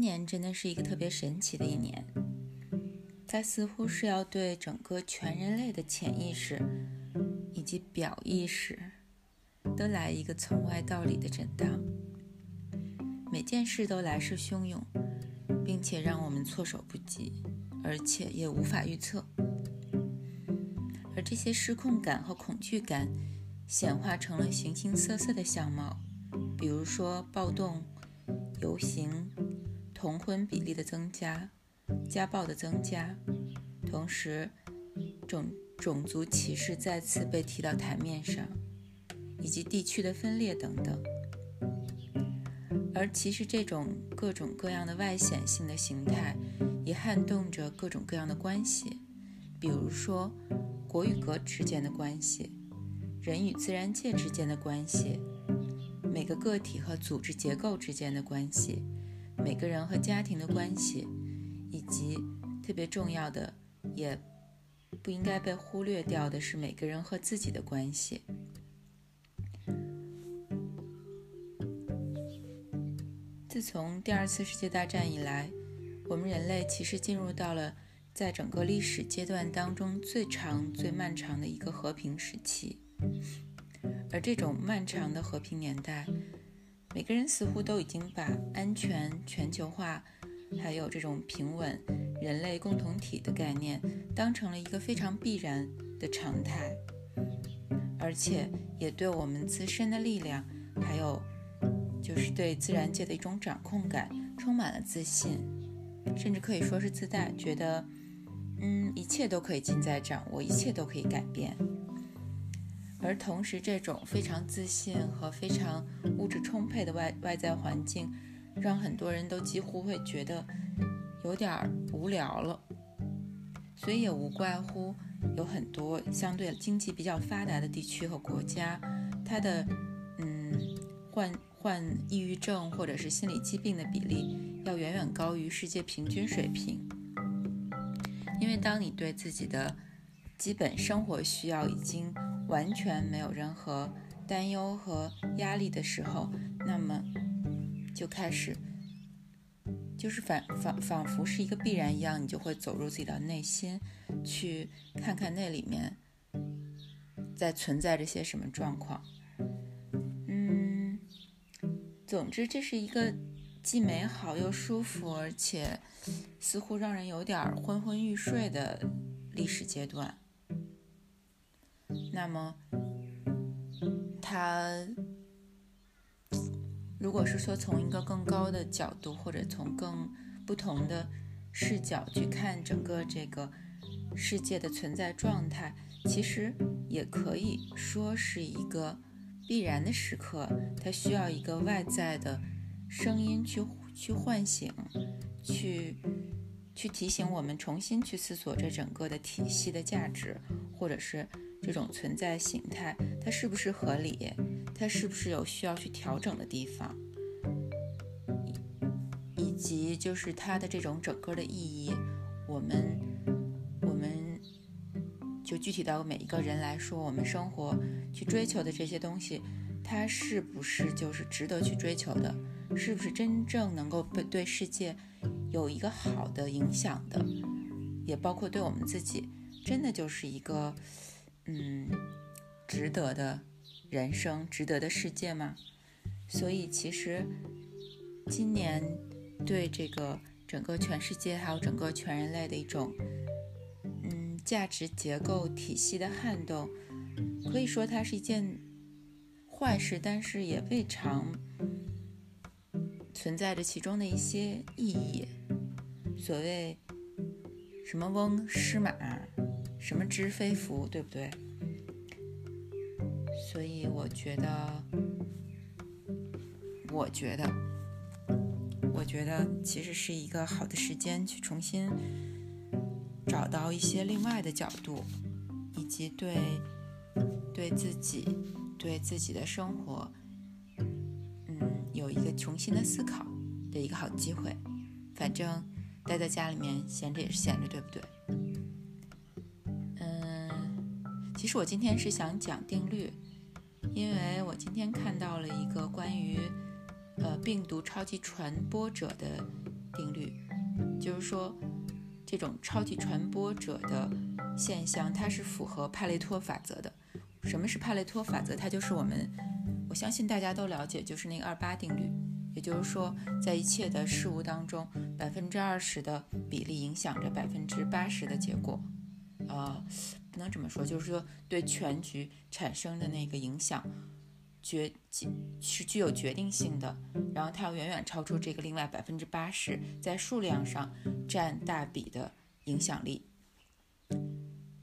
今年真的是一个特别神奇的一年，它似乎是要对整个全人类的潜意识以及表意识都来一个从外到里的震荡。每件事都来势汹涌，并且让我们措手不及，而且也无法预测。而这些失控感和恐惧感显化成了形形色色的相貌，比如说暴动、游行、同婚比例的增加、家暴的增加，同时种种族歧视再次被提到台面上，以及地区的分裂等等。而其实这种各种各样的外显性的形态，也撼动着各种各样的关系，比如说国与国之间的关系，人与自然界之间的关系，每个个体和组织结构之间的关系，每个人和家庭的关系，以及特别重要的，也不应该被忽略掉的是每个人和自己的关系。自从第二次世界大战以来，我们人类其实进入到了在整个历史阶段当中最长、最漫长的一个和平时期。而这种漫长的和平年代，每个人似乎都已经把安全、全球化，还有这种平稳、人类共同体的概念，当成了一个非常必然的常态，而且也对我们自身的力量，还有。就是对自然界的一种掌控感，充满了自信，甚至可以说是自大，觉得，嗯，一切都可以尽在掌握，一切都可以改变。而同时，这种非常自信和非常物质充沛的外外在环境，让很多人都几乎会觉得有点无聊了。所以也无怪乎有很多相对经济比较发达的地区和国家，它的，嗯，患。患抑郁症或者是心理疾病的比例要远远高于世界平均水平，因为当你对自己的基本生活需要已经完全没有任何担忧和压力的时候，那么就开始就是仿仿仿佛是一个必然一样，你就会走入自己的内心，去看看那里面在存在着些什么状况。嗯总之，这是一个既美好又舒服，而且似乎让人有点昏昏欲睡的历史阶段。那么，它如果是说从一个更高的角度，或者从更不同的视角去看整个这个世界的存在状态，其实也可以说是一个。必然的时刻，它需要一个外在的声音去去唤醒，去去提醒我们重新去思索这整个的体系的价值，或者是这种存在形态，它是不是合理，它是不是有需要去调整的地方，以及就是它的这种整个的意义，我们我们就具体到每一个人来说，我们生活。去追求的这些东西，它是不是就是值得去追求的？是不是真正能够被对世界有一个好的影响的？也包括对我们自己，真的就是一个嗯值得的人生、值得的世界吗？所以，其实今年对这个整个全世界还有整个全人类的一种嗯价值结构体系的撼动。可以说它是一件坏事，但是也未尝存在着其中的一些意义。所谓什么翁失马，什么知非福，对不对？所以我觉得，我觉得，我觉得其实是一个好的时间去重新找到一些另外的角度，以及对。对自己，对自己的生活，嗯，有一个重新的思考的一个好机会。反正待在家里面闲着也是闲着，对不对？实我今天是想讲定律，因为我今天看到了一个关于呃病毒超级传播者的定律，就是说这种超级传播者的现象，它是符合帕累托法则的。什么是帕累托法则？它就是我们，我相信大家都了解，就是那个二八定律。也就是说，在一切的事物当中，百分之二十的比例影响着百分之八十的结果。呃，不能这么说，就是说对全局产生的那个影响，决是具有决定性的。然后它要远远超出这个另外百分之八十在数量上占大比的影响力。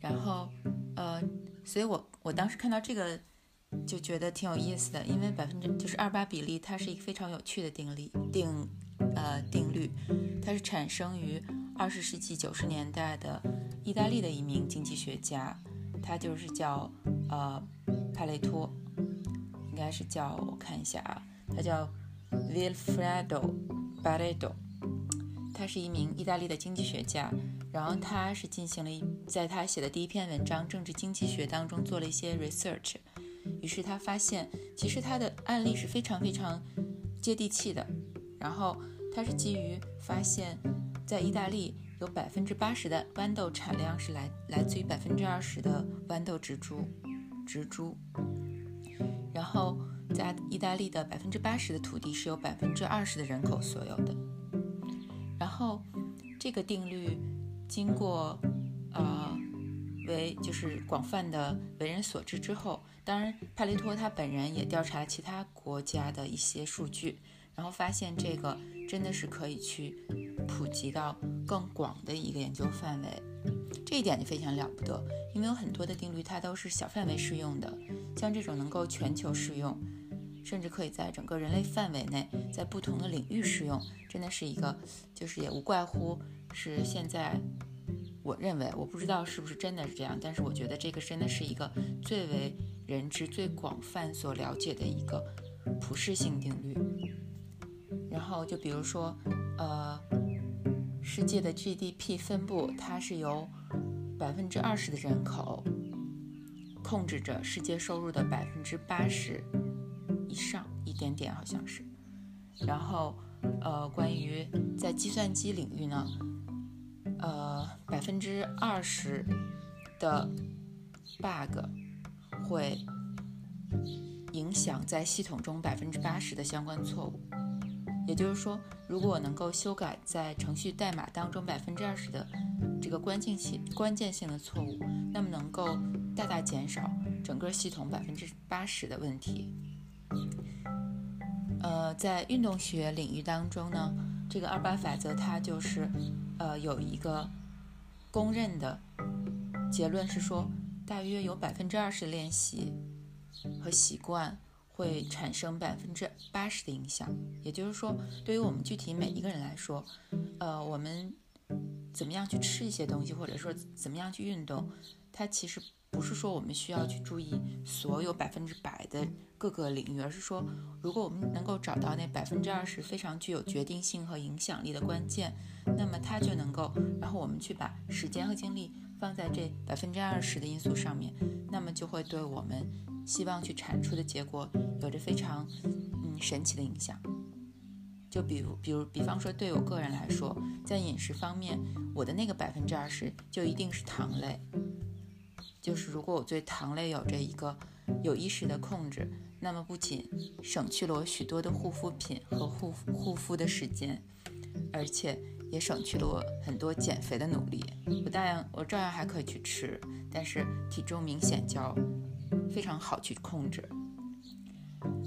然后，呃。所以，我我当时看到这个，就觉得挺有意思的，因为百分之就是二八比例，它是一个非常有趣的定理定，呃定律，它是产生于二十世纪九十年代的意大利的一名经济学家，他就是叫呃帕累托，应该是叫我看一下啊，他叫 Vilfredo Pareto。他是一名意大利的经济学家，然后他是进行了一，在他写的第一篇文章《政治经济学》当中做了一些 research，于是他发现，其实他的案例是非常非常接地气的。然后他是基于发现，在意大利有百分之八十的豌豆产量是来来自于百分之二十的豌豆植株，植株。然后在意大利的百分之八十的土地是由百分之二十的人口所有的。然后，这个定律经过呃为就是广泛的为人所知之后，当然帕雷托他本人也调查了其他国家的一些数据，然后发现这个真的是可以去普及到更广的一个研究范围，这一点就非常了不得，因为有很多的定律它都是小范围适用的，像这种能够全球适用。甚至可以在整个人类范围内，在不同的领域适用，真的是一个，就是也无怪乎是现在，我认为我不知道是不是真的是这样，但是我觉得这个真的是一个最为人知、最广泛所了解的一个普适性定律。然后就比如说，呃，世界的 GDP 分布，它是由百分之二十的人口控制着世界收入的百分之八十以。上一点点好像是，然后呃，关于在计算机领域呢，呃，百分之二十的 bug 会影响在系统中百分之八十的相关错误。也就是说，如果我能够修改在程序代码当中百分之二十的这个关键性关键性的错误，那么能够大大减少整个系统百分之八十的问题。呃，在运动学领域当中呢，这个二八法则它就是，呃，有一个公认的结论是说，大约有百分之二十练习和习惯会产生百分之八十的影响。也就是说，对于我们具体每一个人来说，呃，我们怎么样去吃一些东西，或者说怎么样去运动，它其实。不是说我们需要去注意所有百分之百的各个领域，而是说，如果我们能够找到那百分之二十非常具有决定性和影响力的关键，那么它就能够，然后我们去把时间和精力放在这百分之二十的因素上面，那么就会对我们希望去产出的结果有着非常嗯神奇的影响。就比如，比如，比方说，对我个人来说，在饮食方面，我的那个百分之二十就一定是糖类。就是如果我对糖类有着一个有意识的控制，那么不仅省去了我许多的护肤品和护护肤的时间，而且也省去了我很多减肥的努力。我当然我照样还可以去吃，但是体重明显较非常好去控制。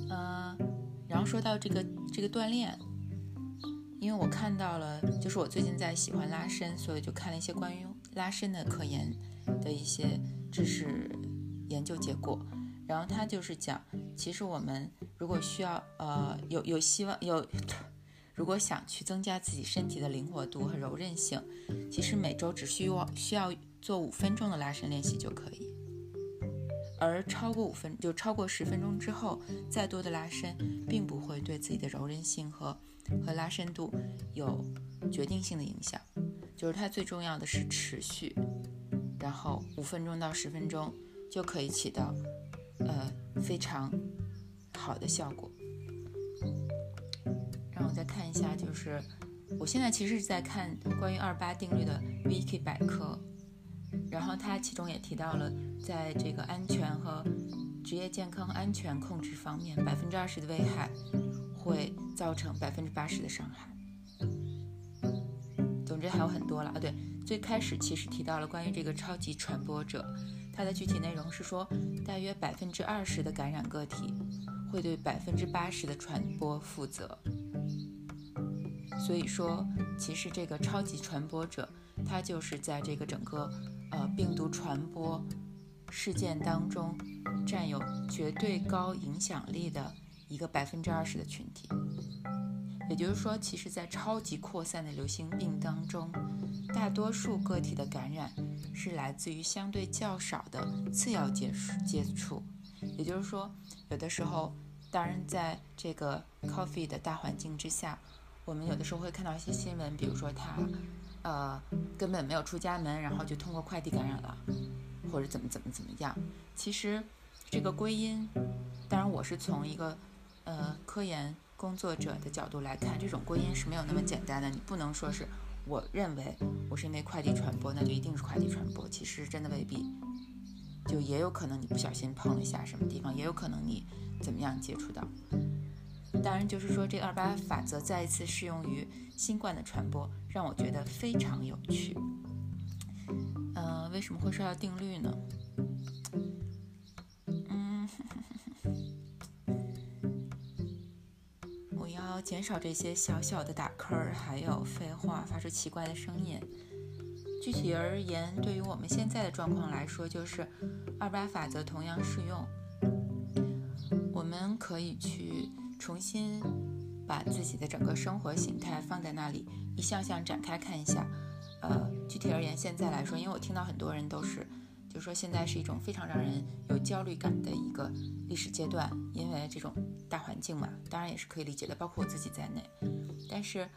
嗯，然后说到这个这个锻炼，因为我看到了，就是我最近在喜欢拉伸，所以就看了一些关于拉伸的科研的一些。知识研究结果，然后他就是讲，其实我们如果需要，呃，有有希望有，如果想去增加自己身体的灵活度和柔韧性，其实每周只需要需要做五分钟的拉伸练习就可以，而超过五分就超过十分钟之后，再多的拉伸并不会对自己的柔韧性和和拉伸度有决定性的影响，就是它最重要的是持续。然后五分钟到十分钟就可以起到，呃非常好的效果。让我再看一下，就是我现在其实是在看关于二八定律的 Wiki 百科，然后它其中也提到了，在这个安全和职业健康安全控制方面，百分之二十的危害会造成百分之八十的伤害。总之还有很多了啊，对，最开始其实提到了关于这个超级传播者，它的具体内容是说，大约百分之二十的感染个体会对百分之八十的传播负责。所以说，其实这个超级传播者，他就是在这个整个病毒传播事件当中，占有绝对高影响力的一个百分之二十的群体。也就是说，其实，在超级扩散的流行病当中，大多数个体的感染是来自于相对较少的次要接触接触。也就是说，有的时候，当然在这个 coffee 的大环境之下。我们有的时候会看到一些新闻，比如说他，呃，根本没有出家门，然后就通过快递感染了，或者怎么怎么怎么样。其实这个归因，当然我是从一个呃科研工作者的角度来看，这种归因是没有那么简单的。你不能说是我认为我是因为快递传播，那就一定是快递传播。其实真的未必，就也有可能你不小心碰了一下什么地方，也有可能你怎么样接触到。当然，就是说，这二八法则再一次适用于新冠的传播，让我觉得非常有趣。呃，为什么会说到定律呢？嗯，我要减少这些小小的打坑儿，还有废话，发出奇怪的声音。具体而言，对于我们现在的状况来说，就是二八法则同样适用，我们可以去。重新把自己的整个生活形态放在那里，一项项展开看一下。呃，具体而言，现在来说，因为我听到很多人都是，就是说现在是一种非常让人有焦虑感的一个历史阶段，因为这种大环境嘛，当然也是可以理解的，包括我自己在内。但是，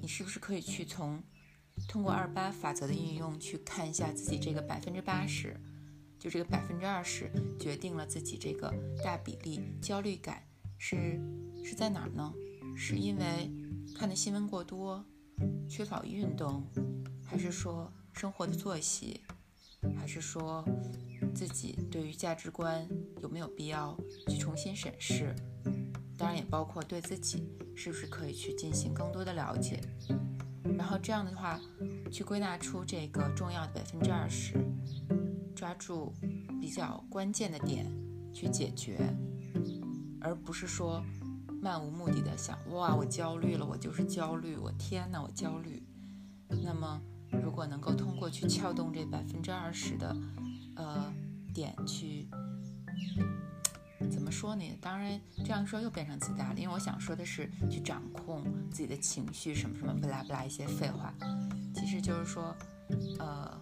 你是不是可以去从通过二八法则的运用去看一下自己这个百分之八十，就这个百分之二十决定了自己这个大比例焦虑感。是是在哪儿呢？是因为看的新闻过多，缺乏运动，还是说生活的作息，还是说自己对于价值观有没有必要去重新审视？当然也包括对自己是不是可以去进行更多的了解，然后这样的话去归纳出这个重要的百分之二十，抓住比较关键的点去解决。而不是说漫无目的的想哇，我焦虑了，我就是焦虑，我天哪，我焦虑。那么，如果能够通过去撬动这百分之二十的呃点去，怎么说呢？当然这样说又变成自大了，因为我想说的是去掌控自己的情绪，什么什么不拉不拉一些废话。其实就是说，呃，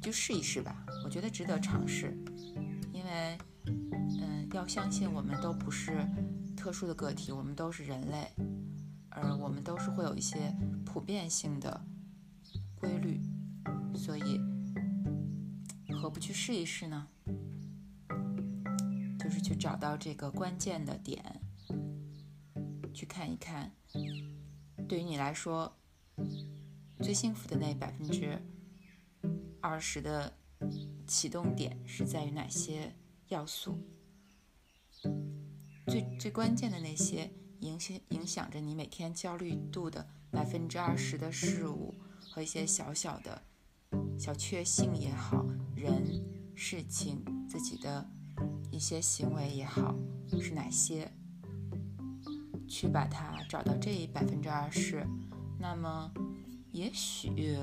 就试一试吧，我觉得值得尝试，因为。要相信，我们都不是特殊的个体，我们都是人类，而我们都是会有一些普遍性的规律，所以何不去试一试呢？就是去找到这个关键的点，去看一看，对于你来说最幸福的那百分之二十的启动点是在于哪些要素？最最关键的那些影响影响着你每天焦虑度的百分之二十的事物和一些小小的小确幸也好，人、事情、自己的一些行为也好，是哪些？去把它找到这百分之二十，那么也许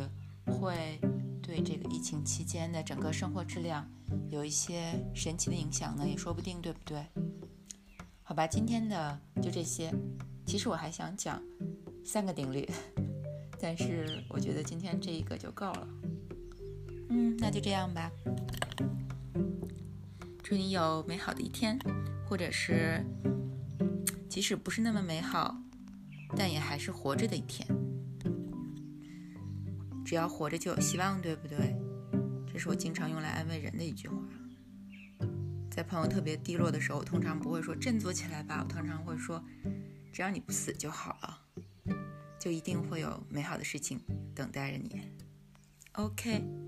会对这个疫情期间的整个生活质量有一些神奇的影响呢，也说不定，对不对？好吧，今天的就这些。其实我还想讲三个定律，但是我觉得今天这一个就够了。嗯，那就这样吧。祝你有美好的一天，或者是即使不是那么美好，但也还是活着的一天。只要活着就有希望，对不对？这是我经常用来安慰人的一句话。在朋友特别低落的时候，我通常不会说振作起来吧，我通常会说，只要你不死就好了。就一定会有美好的事情等待着你。OK。